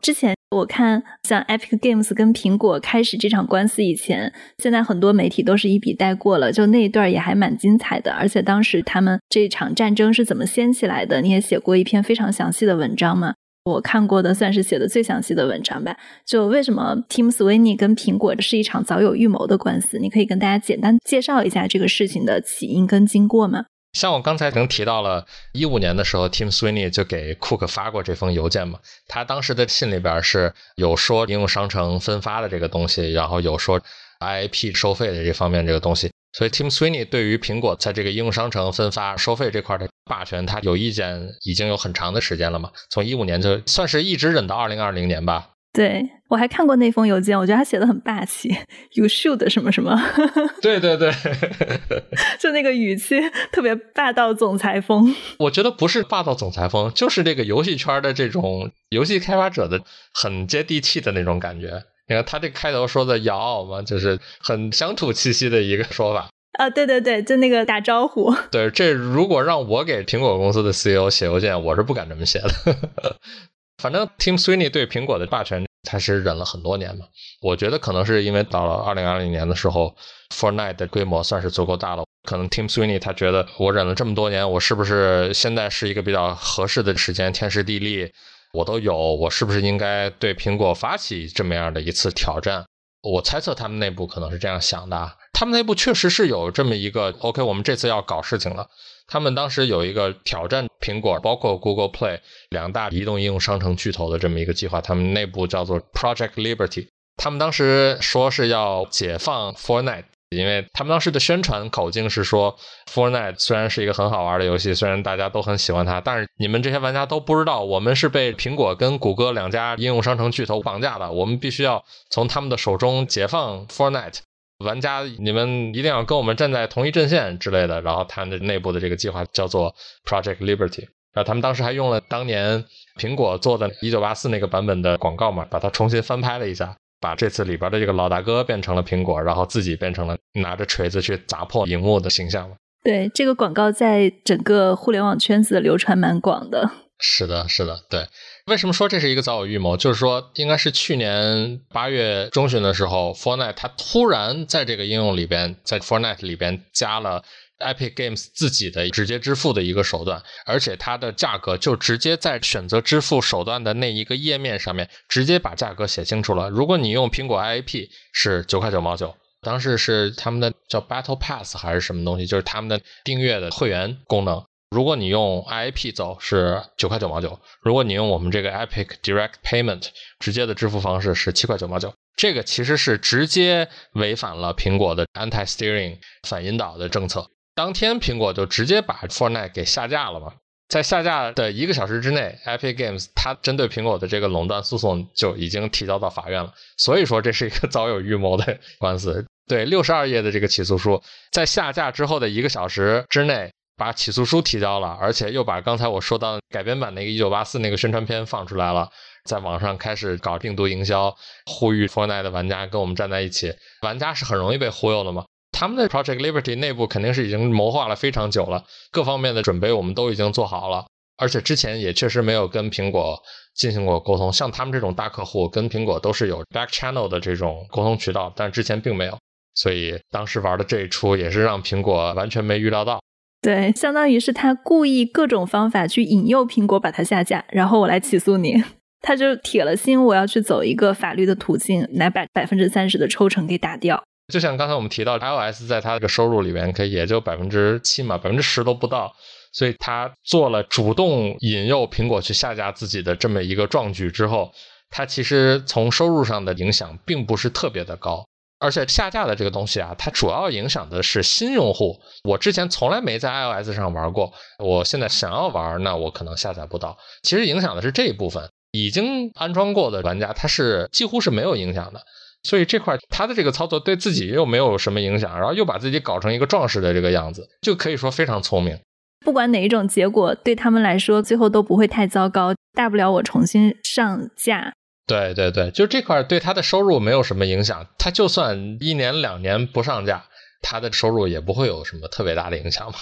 之前我看像 Epic Games 跟苹果开始这场官司以前，现在很多媒体都是一笔带过了，就那一段也还蛮精彩的。而且当时他们这场战争是怎么掀起来的，你也写过一篇非常详细的文章嘛？我看过的算是写的最详细的文章吧。就为什么 Tim Sweeney 跟苹果是一场早有预谋的官司？你可以跟大家简单介绍一下这个事情的起因跟经过吗？像我刚才已经提到了，一五年的时候，Tim Sweeney 就给 Cook 发过这封邮件嘛。他当时的信里边是有说应用商城分发的这个东西，然后有说 IP 收费的这方面这个东西。所以 Tim Sweeney 对于苹果在这个应用商城分发收费这块的霸权，他有意见已经有很长的时间了嘛。从一五年就算是一直忍到二零二零年吧。对我还看过那封邮件，我觉得他写的很霸气，You should 什么什么。对对对，就那个语气特别霸道总裁风。我觉得不是霸道总裁风，就是这个游戏圈的这种游戏开发者的很接地气的那种感觉。你看他这开头说的“摇”嘛，就是很乡土气息的一个说法。啊，对对对，就那个打招呼。对，这如果让我给苹果公司的 CEO 写邮件，我是不敢这么写的。反正 Tim Sweeney 对苹果的霸权，他是忍了很多年嘛。我觉得可能是因为到了二零二零年的时候，Fortnite 的规模算是足够大了。可能 Tim Sweeney 他觉得我忍了这么多年，我是不是现在是一个比较合适的时间，天时地利我都有，我是不是应该对苹果发起这么样的一次挑战？我猜测他们内部可能是这样想的。他们内部确实是有这么一个 OK，我们这次要搞事情了。他们当时有一个挑战苹果，包括 Google Play 两大移动应用商城巨头的这么一个计划，他们内部叫做 Project Liberty。他们当时说是要解放 Fortnite。因为他们当时的宣传口径是说，Fortnite 虽然是一个很好玩的游戏，虽然大家都很喜欢它，但是你们这些玩家都不知道，我们是被苹果跟谷歌两家应用商城巨头绑架的，我们必须要从他们的手中解放 Fortnite。玩家，你们一定要跟我们站在同一阵线之类的。然后他们的内部的这个计划叫做 Project Liberty。然后他们当时还用了当年苹果做的1984那个版本的广告嘛，把它重新翻拍了一下。把这次里边的这个老大哥变成了苹果，然后自己变成了拿着锤子去砸破荧幕的形象了。对，这个广告在整个互联网圈子流传蛮广的。是的，是的，对。为什么说这是一个早有预谋？就是说，应该是去年八月中旬的时候，Fortnite 它突然在这个应用里边，在 Fortnite 里边加了。Epic Games 自己的直接支付的一个手段，而且它的价格就直接在选择支付手段的那一个页面上面，直接把价格写清楚了。如果你用苹果 IAP 是九块九毛九，当时是他们的叫 Battle Pass 还是什么东西，就是他们的订阅的会员功能。如果你用 IAP 走是九块九毛九，如果你用我们这个 Epic Direct Payment 直接的支付方式是七块九毛九。这个其实是直接违反了苹果的 Anti-Steering 反引导的政策。当天，苹果就直接把 Fortnite 给下架了嘛。在下架的一个小时之内，Epic Games 它针对苹果的这个垄断诉讼就已经提交到法院了。所以说，这是一个早有预谋的官司。对，六十二页的这个起诉书，在下架之后的一个小时之内，把起诉书提交了，而且又把刚才我说到改编版那个一九八四那个宣传片放出来了，在网上开始搞病毒营销，呼吁 Fortnite 的玩家跟我们站在一起。玩家是很容易被忽悠的嘛。他们的 Project Liberty 内部肯定是已经谋划了非常久了，各方面的准备我们都已经做好了，而且之前也确实没有跟苹果进行过沟通。像他们这种大客户跟苹果都是有 back channel 的这种沟通渠道，但之前并没有，所以当时玩的这一出也是让苹果完全没预料到。对，相当于是他故意各种方法去引诱苹果把它下架，然后我来起诉你，他就铁了心我要去走一个法律的途径，来把百分之三十的抽成给打掉。就像刚才我们提到，iOS 在它这个收入里边，可以也就百分之七嘛，百分之十都不到，所以他做了主动引诱苹果去下架自己的这么一个壮举之后，它其实从收入上的影响并不是特别的高，而且下架的这个东西啊，它主要影响的是新用户。我之前从来没在 iOS 上玩过，我现在想要玩，那我可能下载不到。其实影响的是这一部分，已经安装过的玩家，他是几乎是没有影响的。所以这块他的这个操作对自己又没有什么影响，然后又把自己搞成一个壮士的这个样子，就可以说非常聪明。不管哪一种结果，对他们来说最后都不会太糟糕，大不了我重新上架。对对对，就这块对他的收入没有什么影响，他就算一年两年不上架，他的收入也不会有什么特别大的影响吧。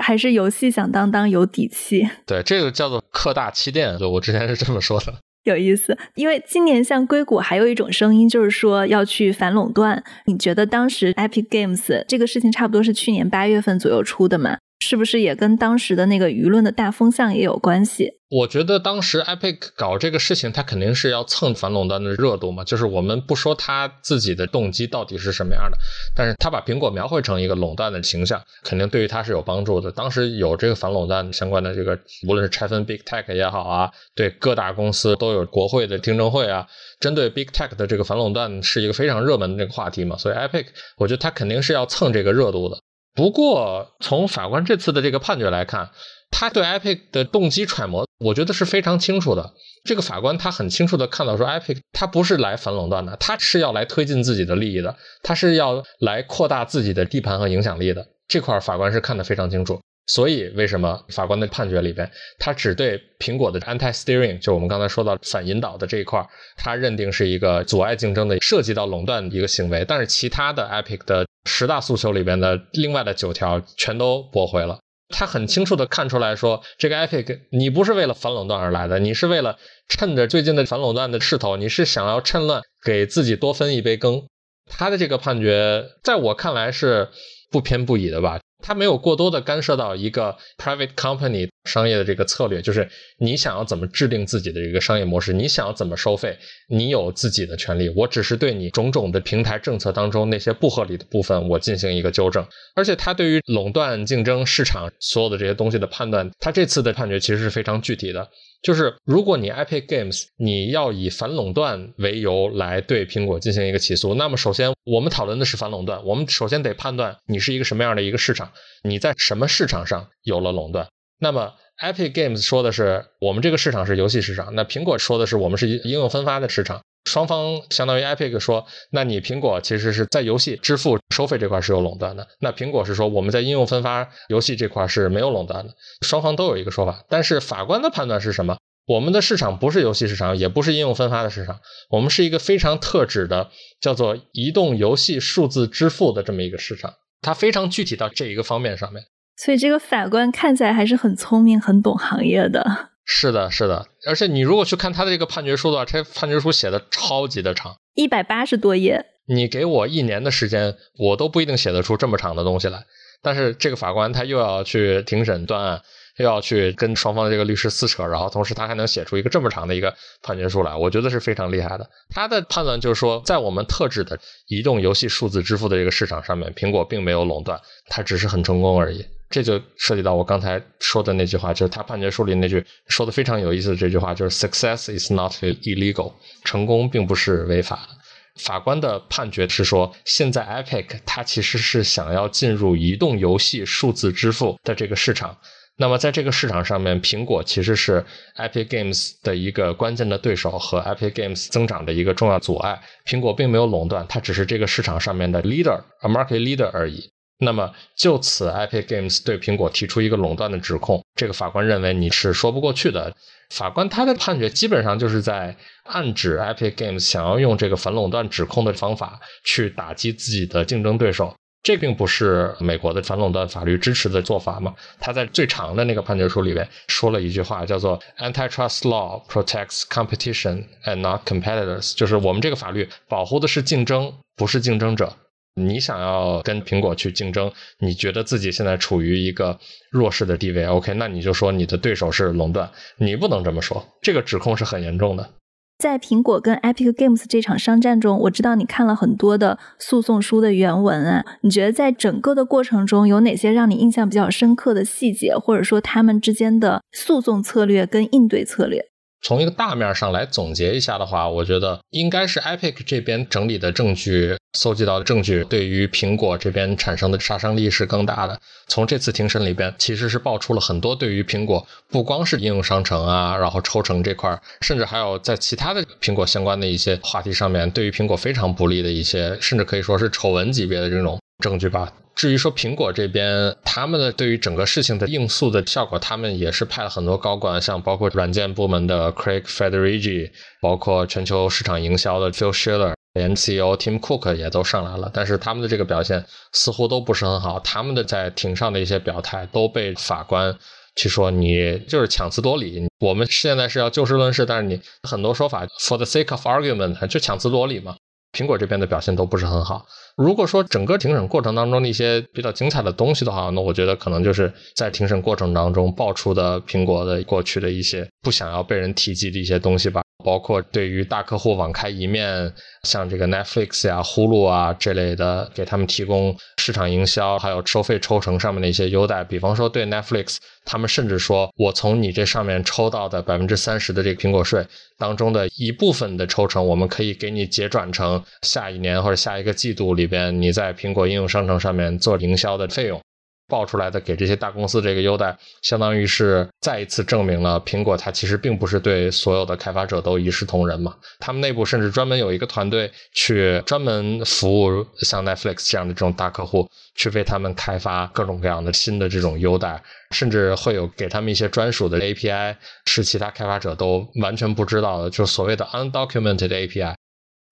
还是游戏响当当有底气。对，这个叫做客大欺店，就我之前是这么说的。有意思，因为今年像硅谷还有一种声音，就是说要去反垄断。你觉得当时 Epic Games 这个事情差不多是去年八月份左右出的吗？是不是也跟当时的那个舆论的大风向也有关系？我觉得当时 Epic 搞这个事情，他肯定是要蹭反垄断的热度嘛。就是我们不说他自己的动机到底是什么样的，但是他把苹果描绘成一个垄断的形象，肯定对于他是有帮助的。当时有这个反垄断相关的这个，无论是拆分 Big Tech 也好啊，对各大公司都有国会的听证会啊，针对 Big Tech 的这个反垄断是一个非常热门的这个话题嘛。所以 Epic，我觉得他肯定是要蹭这个热度的。不过从法官这次的这个判决来看。他对 Epic 的动机揣摩，我觉得是非常清楚的。这个法官他很清楚的看到，说 Epic 他不是来反垄断的，他是要来推进自己的利益的，他是要来扩大自己的地盘和影响力的。这块法官是看得非常清楚。所以为什么法官的判决里边，他只对苹果的 Anti-Steering，就我们刚才说到反引导的这一块，他认定是一个阻碍竞争的、涉及到垄断的一个行为，但是其他的 Epic 的十大诉求里边的另外的九条全都驳回了。他很清楚的看出来说，这个 Epic 你不是为了反垄断而来的，你是为了趁着最近的反垄断的势头，你是想要趁乱给自己多分一杯羹。他的这个判决，在我看来是不偏不倚的吧。他没有过多的干涉到一个 private company 商业的这个策略，就是你想要怎么制定自己的一个商业模式，你想要怎么收费，你有自己的权利。我只是对你种种的平台政策当中那些不合理的部分，我进行一个纠正。而且他对于垄断、竞争、市场所有的这些东西的判断，他这次的判决其实是非常具体的。就是如果你 Epic Games 你要以反垄断为由来对苹果进行一个起诉，那么首先我们讨论的是反垄断，我们首先得判断你是一个什么样的一个市场，你在什么市场上有了垄断。那么 Epic Games 说的是我们这个市场是游戏市场，那苹果说的是我们是应用分发的市场。双方相当于 Epic 说，那你苹果其实是在游戏支付收费这块是有垄断的，那苹果是说我们在应用分发游戏这块是没有垄断的。双方都有一个说法，但是法官的判断是什么？我们的市场不是游戏市场，也不是应用分发的市场，我们是一个非常特指的叫做移动游戏数字支付的这么一个市场，它非常具体到这一个方面上面。所以这个法官看起来还是很聪明、很懂行业的。是的，是的，而且你如果去看他的这个判决书的话，这判决书写的超级的长，一百八十多页。你给我一年的时间，我都不一定写得出这么长的东西来。但是这个法官他又要去庭审断案，又要去跟双方的这个律师撕扯，然后同时他还能写出一个这么长的一个判决书来，我觉得是非常厉害的。他的判断就是说，在我们特指的移动游戏数字支付的这个市场上面，苹果并没有垄断，它只是很成功而已。这就涉及到我刚才说的那句话，就是他判决书里那句说的非常有意思的这句话，就是 “Success is not illegal”，成功并不是违法。法官的判决是说，现在 Epic 它其实是想要进入移动游戏数字支付的这个市场，那么在这个市场上面，苹果其实是 Epic Games 的一个关键的对手和 Epic Games 增长的一个重要阻碍。苹果并没有垄断，它只是这个市场上面的 leader，a market leader 而已。那么就此，Epic Games 对苹果提出一个垄断的指控，这个法官认为你是说不过去的。法官他的判决基本上就是在暗指 Epic Games 想要用这个反垄断指控的方法去打击自己的竞争对手，这并不是美国的反垄断法律支持的做法嘛？他在最长的那个判决书里面说了一句话，叫做 “Antitrust law protects competition and not competitors”，就是我们这个法律保护的是竞争，不是竞争者。你想要跟苹果去竞争，你觉得自己现在处于一个弱势的地位？OK，那你就说你的对手是垄断，你不能这么说，这个指控是很严重的。在苹果跟 Epic Games 这场商战中，我知道你看了很多的诉讼书的原文啊，你觉得在整个的过程中有哪些让你印象比较深刻的细节，或者说他们之间的诉讼策略跟应对策略？从一个大面上来总结一下的话，我觉得应该是 Epic 这边整理的证据、搜集到的证据，对于苹果这边产生的杀伤力是更大的。从这次庭审里边，其实是爆出了很多对于苹果不光是应用商城啊，然后抽成这块，甚至还有在其他的苹果相关的一些话题上面，对于苹果非常不利的一些，甚至可以说是丑闻级别的这种证据吧。至于说苹果这边，他们的对于整个事情的应诉的效果，他们也是派了很多高管，像包括软件部门的 Craig Federighi，包括全球市场营销的 Phil Schiller，连 CEO Tim Cook 也都上来了。但是他们的这个表现似乎都不是很好，他们的在庭上的一些表态都被法官去说你就是强词夺理。我们现在是要就事论事，但是你很多说法 for the sake of argument 就强词夺理嘛。苹果这边的表现都不是很好。如果说整个庭审过程当中的一些比较精彩的东西的话，那我觉得可能就是在庭审过程当中爆出的苹果的过去的一些不想要被人提及的一些东西吧。包括对于大客户网开一面，像这个 Netflix 呀、呼噜啊这类的，给他们提供市场营销，还有收费抽成上面的一些优待。比方说对 Netflix，他们甚至说我从你这上面抽到的百分之三十的这个苹果税当中的一部分的抽成，我们可以给你结转成下一年或者下一个季度里里边你在苹果应用商城上面做营销的费用。报出来的给这些大公司这个优待，相当于是再一次证明了苹果它其实并不是对所有的开发者都一视同仁嘛。他们内部甚至专门有一个团队去专门服务像 Netflix 这样的这种大客户，去为他们开发各种各样的新的这种优待，甚至会有给他们一些专属的 API，是其他开发者都完全不知道的，就所谓的 undocumented API。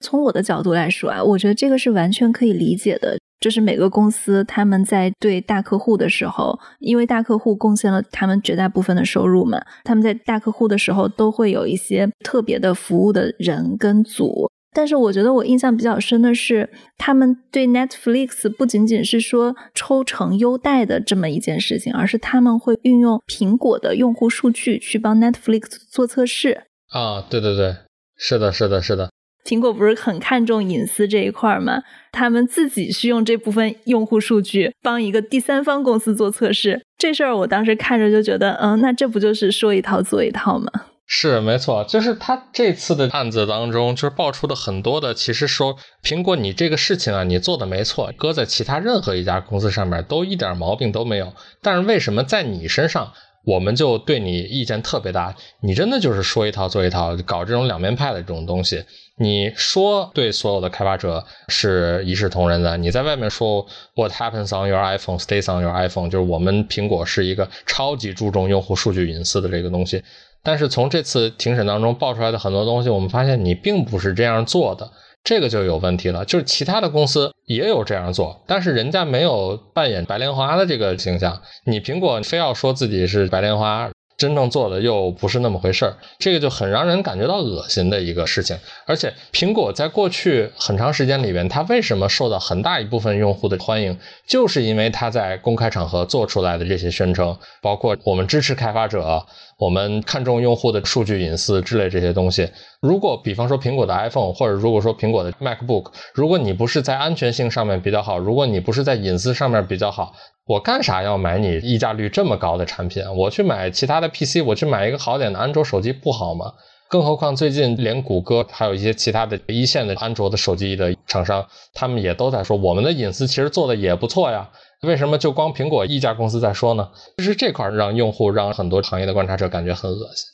从我的角度来说啊，我觉得这个是完全可以理解的。就是每个公司他们在对大客户的时候，因为大客户贡献了他们绝大部分的收入嘛，他们在大客户的时候都会有一些特别的服务的人跟组。但是我觉得我印象比较深的是，他们对 Netflix 不仅仅是说抽成优待的这么一件事情，而是他们会运用苹果的用户数据去帮 Netflix 做测试。啊，对对对，是的，是的，是的。苹果不是很看重隐私这一块吗？他们自己是用这部分用户数据帮一个第三方公司做测试，这事儿我当时看着就觉得，嗯，那这不就是说一套做一套吗？是没错，就是他这次的案子当中，就是爆出的很多的，其实说苹果你这个事情啊，你做的没错，搁在其他任何一家公司上面都一点毛病都没有，但是为什么在你身上？我们就对你意见特别大，你真的就是说一套做一套，搞这种两面派的这种东西。你说对所有的开发者是一视同仁的，你在外面说 What happens on your iPhone stays on your iPhone，就是我们苹果是一个超级注重用户数据隐私的这个东西。但是从这次庭审当中爆出来的很多东西，我们发现你并不是这样做的。这个就有问题了，就是其他的公司也有这样做，但是人家没有扮演白莲花的这个形象。你苹果非要说自己是白莲花。真正做的又不是那么回事儿，这个就很让人感觉到恶心的一个事情。而且，苹果在过去很长时间里边，它为什么受到很大一部分用户的欢迎，就是因为它在公开场合做出来的这些宣称，包括我们支持开发者，我们看重用户的数据隐私之类这些东西。如果比方说苹果的 iPhone，或者如果说苹果的 MacBook，如果你不是在安全性上面比较好，如果你不是在隐私上面比较好，我干啥要买你溢价率这么高的产品？我去买其他的 PC，我去买一个好点的安卓手机不好吗？更何况最近连谷歌还有一些其他的一线的安卓的手机的厂商，他们也都在说我们的隐私其实做的也不错呀。为什么就光苹果一家公司在说呢？就是这块让用户让很多行业的观察者感觉很恶心。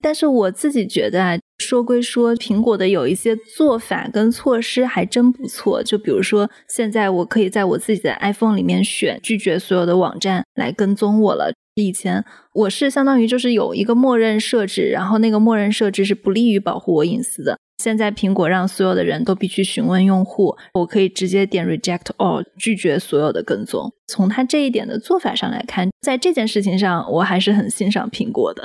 但是我自己觉得啊，说归说，苹果的有一些做法跟措施还真不错。就比如说，现在我可以在我自己的 iPhone 里面选拒绝所有的网站来跟踪我了。以前我是相当于就是有一个默认设置，然后那个默认设置是不利于保护我隐私的。现在苹果让所有的人都必须询问用户，我可以直接点 Reject All，拒绝所有的跟踪。从他这一点的做法上来看，在这件事情上，我还是很欣赏苹果的。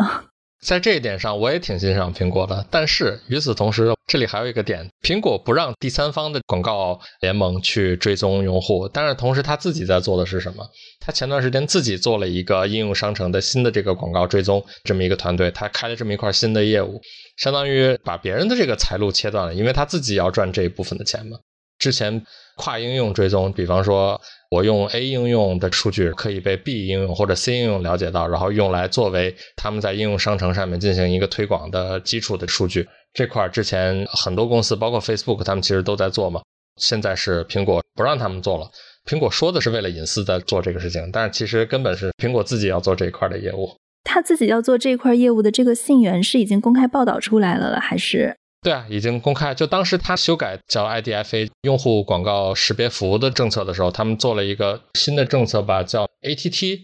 在这一点上，我也挺欣赏苹果的。但是与此同时，这里还有一个点：苹果不让第三方的广告联盟去追踪用户，但是同时他自己在做的是什么？他前段时间自己做了一个应用商城的新的这个广告追踪这么一个团队，他开了这么一块新的业务，相当于把别人的这个财路切断了，因为他自己要赚这一部分的钱嘛。之前跨应用追踪，比方说。我用 A 应用的数据可以被 B 应用或者 C 应用了解到，然后用来作为他们在应用商城上面进行一个推广的基础的数据。这块之前很多公司，包括 Facebook，他们其实都在做嘛。现在是苹果不让他们做了。苹果说的是为了隐私在做这个事情，但是其实根本是苹果自己要做这一块的业务。他自己要做这一块业务的这个信源是已经公开报道出来了了，还是？对啊，已经公开。就当时他修改叫 IDFA 用户广告识别服务的政策的时候，他们做了一个新的政策吧，叫 ATT，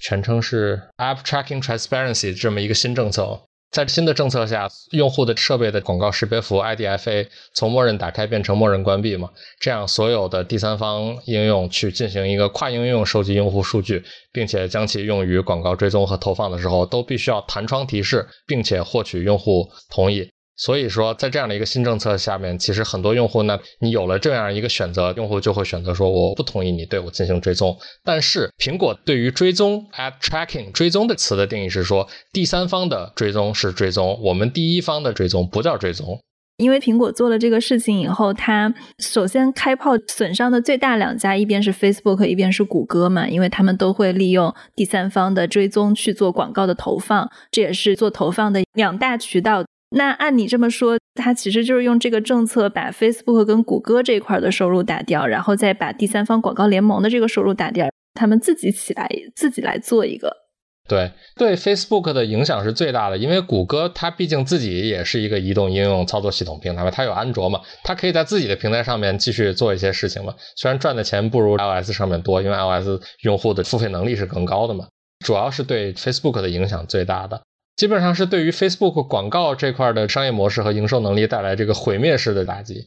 全称是 App Tracking Transparency 这么一个新政策。在新的政策下，用户的设备的广告识别服务 IDFA 从默认打开变成默认关闭嘛，这样所有的第三方应用去进行一个跨应用收集用户数据，并且将其用于广告追踪和投放的时候，都必须要弹窗提示，并且获取用户同意。所以说，在这样的一个新政策下面，其实很多用户呢，你有了这样一个选择，用户就会选择说我不同意你对我进行追踪。但是苹果对于追踪 （app tracking） 追踪的词的定义是说，第三方的追踪是追踪，我们第一方的追踪不叫追踪。因为苹果做了这个事情以后，它首先开炮损伤的最大两家，一边是 Facebook，一边是谷歌嘛，因为他们都会利用第三方的追踪去做广告的投放，这也是做投放的两大渠道。那按你这么说，他其实就是用这个政策把 Facebook 跟谷歌这块的收入打掉，然后再把第三方广告联盟的这个收入打掉，他们自己起来自己来做一个。对对，Facebook 的影响是最大的，因为谷歌它毕竟自己也是一个移动应用操作系统平台嘛，它有安卓嘛，它可以在自己的平台上面继续做一些事情嘛。虽然赚的钱不如 iOS 上面多，因为 iOS 用户的付费能力是更高的嘛，主要是对 Facebook 的影响最大的。基本上是对于 Facebook 广告这块的商业模式和营收能力带来这个毁灭式的打击。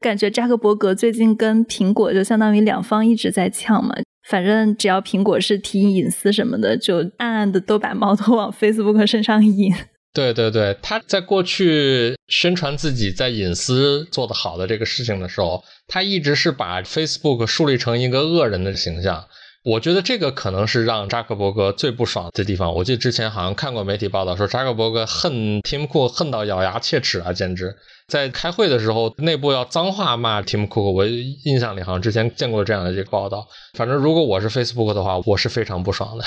感觉扎克伯格最近跟苹果就相当于两方一直在呛嘛。反正只要苹果是提隐私什么的，就暗暗的都把矛头往 Facebook 身上引。对对对，他在过去宣传自己在隐私做得好的这个事情的时候，他一直是把 Facebook 树立成一个恶人的形象。我觉得这个可能是让扎克伯格最不爽的地方。我记得之前好像看过媒体报道说，扎克伯格恨 Tim Cook 恨到咬牙切齿啊，简直在开会的时候内部要脏话骂 Tim Cook。我印象里好像之前见过这样的一个报道。反正如果我是 Facebook 的话，我是非常不爽的。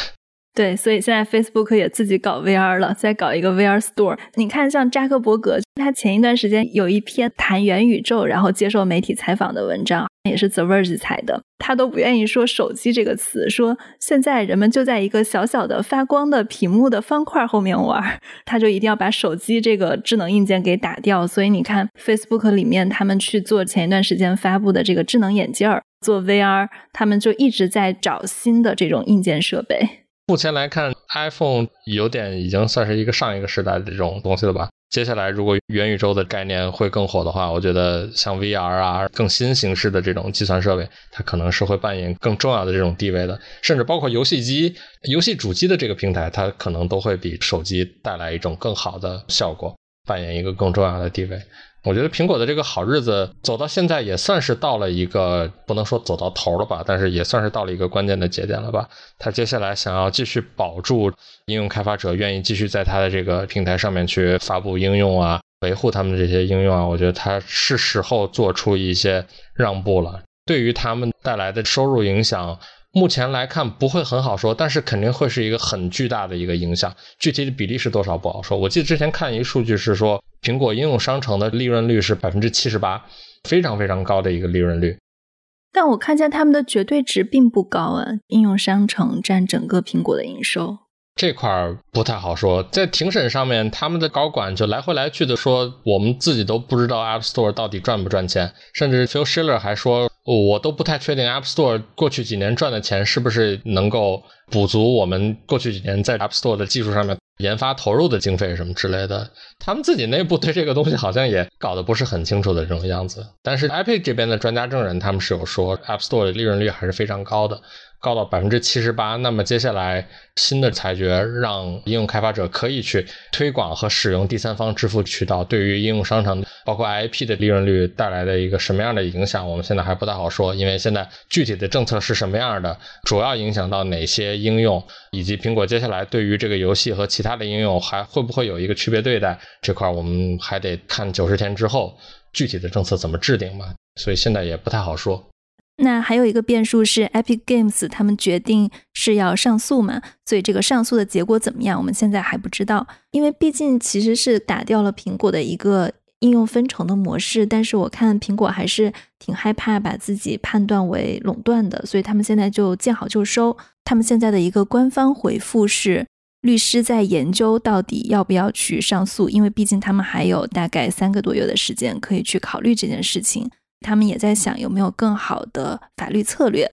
对，所以现在 Facebook 也自己搞 VR 了，再搞一个 VR Store。你看，像扎克伯格，他前一段时间有一篇谈元宇宙，然后接受媒体采访的文章，也是 The Verge 采的，他都不愿意说“手机”这个词，说现在人们就在一个小小的发光的屏幕的方块后面玩，他就一定要把手机这个智能硬件给打掉。所以你看，Facebook 里面他们去做前一段时间发布的这个智能眼镜儿，做 VR，他们就一直在找新的这种硬件设备。目前来看，iPhone 有点已经算是一个上一个时代的这种东西了吧？接下来如果元宇宙的概念会更火的话，我觉得像 VR 啊，更新形式的这种计算设备，它可能是会扮演更重要的这种地位的。甚至包括游戏机、游戏主机的这个平台，它可能都会比手机带来一种更好的效果，扮演一个更重要的地位。我觉得苹果的这个好日子走到现在也算是到了一个不能说走到头了吧，但是也算是到了一个关键的节点了吧。它接下来想要继续保住应用开发者愿意继续在它的这个平台上面去发布应用啊，维护他们这些应用啊，我觉得它是时候做出一些让步了。对于他们带来的收入影响。目前来看不会很好说，但是肯定会是一个很巨大的一个影响。具体的比例是多少不好说。我记得之前看一数据是说，苹果应用商城的利润率是百分之七十八，非常非常高的一个利润率。但我看见他们的绝对值并不高啊，应用商城占整个苹果的营收。这块儿不太好说，在庭审上面，他们的高管就来回来去的说，我们自己都不知道 App Store 到底赚不赚钱，甚至 Phil Schiller 还说，我都不太确定 App Store 过去几年赚的钱是不是能够补足我们过去几年在 App Store 的技术上面研发投入的经费什么之类的。他们自己内部对这个东西好像也搞得不是很清楚的这种样子。但是 iPad 这边的专家证人他们是有说，App Store 的利润率还是非常高的。高到百分之七十八，那么接下来新的裁决让应用开发者可以去推广和使用第三方支付渠道，对于应用商城包括 IP 的利润率带来的一个什么样的影响，我们现在还不太好说，因为现在具体的政策是什么样的，主要影响到哪些应用，以及苹果接下来对于这个游戏和其他的应用还会不会有一个区别对待，这块我们还得看九十天之后具体的政策怎么制定嘛，所以现在也不太好说。那还有一个变数是，Epic Games 他们决定是要上诉嘛，所以这个上诉的结果怎么样，我们现在还不知道。因为毕竟其实是打掉了苹果的一个应用分成的模式，但是我看苹果还是挺害怕把自己判断为垄断的，所以他们现在就见好就收。他们现在的一个官方回复是，律师在研究到底要不要去上诉，因为毕竟他们还有大概三个多月的时间可以去考虑这件事情。他们也在想有没有更好的法律策略，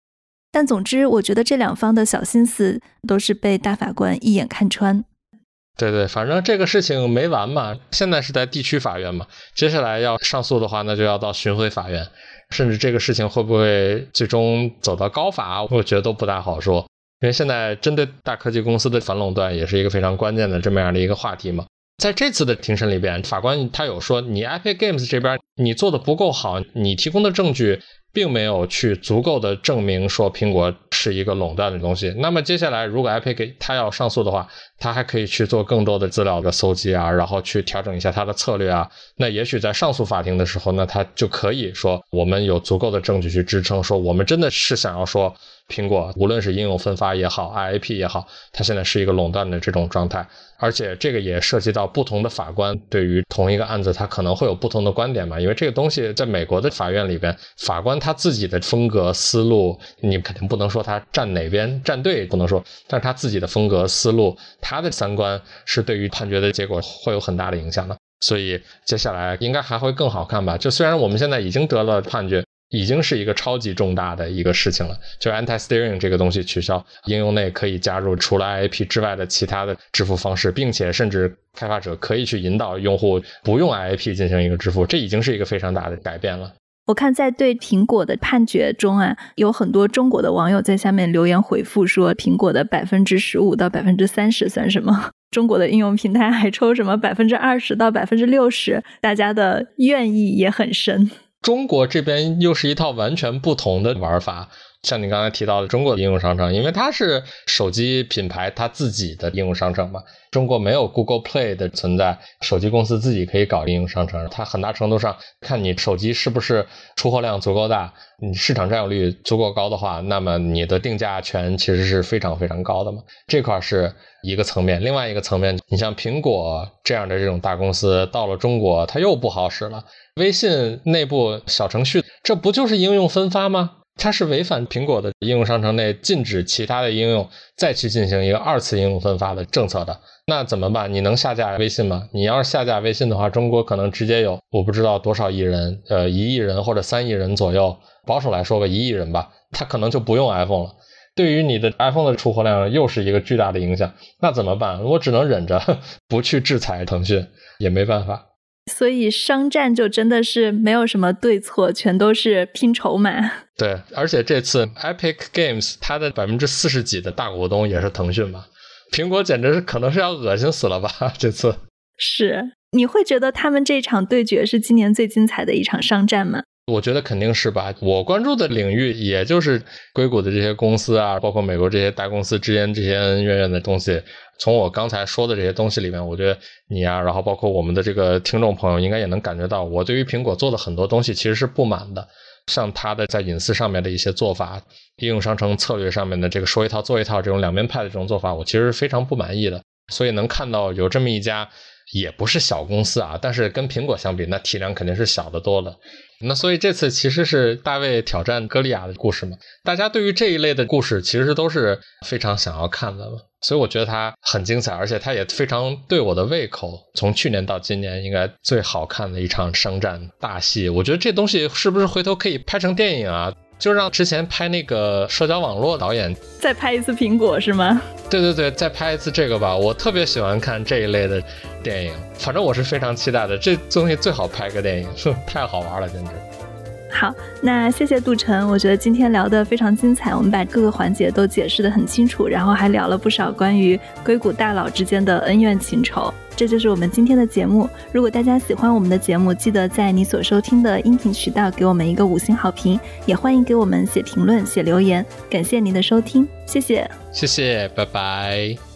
但总之，我觉得这两方的小心思都是被大法官一眼看穿。对对，反正这个事情没完嘛，现在是在地区法院嘛，接下来要上诉的话，那就要到巡回法院，甚至这个事情会不会最终走到高法，我觉得都不大好说。因为现在针对大科技公司的反垄断也是一个非常关键的这么样的一个话题嘛。在这次的庭审里边，法官他有说，你 Epic Games 这边你做的不够好，你提供的证据并没有去足够的证明说苹果是一个垄断的东西。那么接下来，如果 Epic 他要上诉的话，他还可以去做更多的资料的搜集啊，然后去调整一下他的策略啊。那也许在上诉法庭的时候，那他就可以说，我们有足够的证据去支撑，说我们真的是想要说。苹果无论是应用分发也好，IAP 也好，它现在是一个垄断的这种状态，而且这个也涉及到不同的法官对于同一个案子，他可能会有不同的观点嘛。因为这个东西在美国的法院里边，法官他自己的风格思路，你肯定不能说他站哪边站队，不能说，但是他自己的风格思路，他的三观是对于判决的结果会有很大的影响的。所以接下来应该还会更好看吧？就虽然我们现在已经得了判决。已经是一个超级重大的一个事情了，就 anti steering 这个东西取消，应用内可以加入除了 IAP 之外的其他的支付方式，并且甚至开发者可以去引导用户不用 IAP 进行一个支付，这已经是一个非常大的改变了。我看在对苹果的判决中啊，有很多中国的网友在下面留言回复说，苹果的百分之十五到百分之三十算什么？中国的应用平台还抽什么 百分之二十到百分之六十？大家的怨意也很深。中国这边又是一套完全不同的玩法。像你刚才提到的中国的应用商城，因为它是手机品牌它自己的应用商城嘛，中国没有 Google Play 的存在，手机公司自己可以搞应用商城，它很大程度上看你手机是不是出货量足够大，你市场占有率足够高的话，那么你的定价权其实是非常非常高的嘛，这块是一个层面。另外一个层面，你像苹果这样的这种大公司到了中国，它又不好使了，微信内部小程序，这不就是应用分发吗？它是违反苹果的应用商城内禁止其他的应用再去进行一个二次应用分发的政策的，那怎么办？你能下架微信吗？你要是下架微信的话，中国可能直接有我不知道多少亿人，呃，一亿人或者三亿人左右，保守来说个一亿人吧，他可能就不用 iPhone 了。对于你的 iPhone 的出货量又是一个巨大的影响，那怎么办？我只能忍着 不去制裁腾讯，也没办法。所以商战就真的是没有什么对错，全都是拼筹码。对，而且这次 Epic Games 它的百分之四十几的大股东也是腾讯吧？苹果简直是可能是要恶心死了吧？这次是你会觉得他们这场对决是今年最精彩的一场商战吗？我觉得肯定是吧。我关注的领域也就是硅谷的这些公司啊，包括美国这些大公司之间这些恩恩怨怨的东西。从我刚才说的这些东西里面，我觉得你啊，然后包括我们的这个听众朋友，应该也能感觉到，我对于苹果做的很多东西其实是不满的。像它的在隐私上面的一些做法，应用商城策略上面的这个说一套做一套这种两面派的这种做法，我其实是非常不满意的。所以能看到有这么一家也不是小公司啊，但是跟苹果相比，那体量肯定是小的多了。那所以这次其实是大卫挑战歌利亚的故事嘛？大家对于这一类的故事其实都是非常想要看的，所以我觉得它很精彩，而且它也非常对我的胃口。从去年到今年，应该最好看的一场商战大戏，我觉得这东西是不是回头可以拍成电影啊？就让之前拍那个社交网络导演再拍一次苹果是吗？对对对，再拍一次这个吧。我特别喜欢看这一类的电影，反正我是非常期待的。这东西最好拍个电影，太好玩了，简直。好，那谢谢杜晨，我觉得今天聊得非常精彩，我们把各个环节都解释得很清楚，然后还聊了不少关于硅谷大佬之间的恩怨情仇。这就是我们今天的节目。如果大家喜欢我们的节目，记得在你所收听的音频渠道给我们一个五星好评，也欢迎给我们写评论、写留言。感谢您的收听，谢谢，谢谢，拜拜。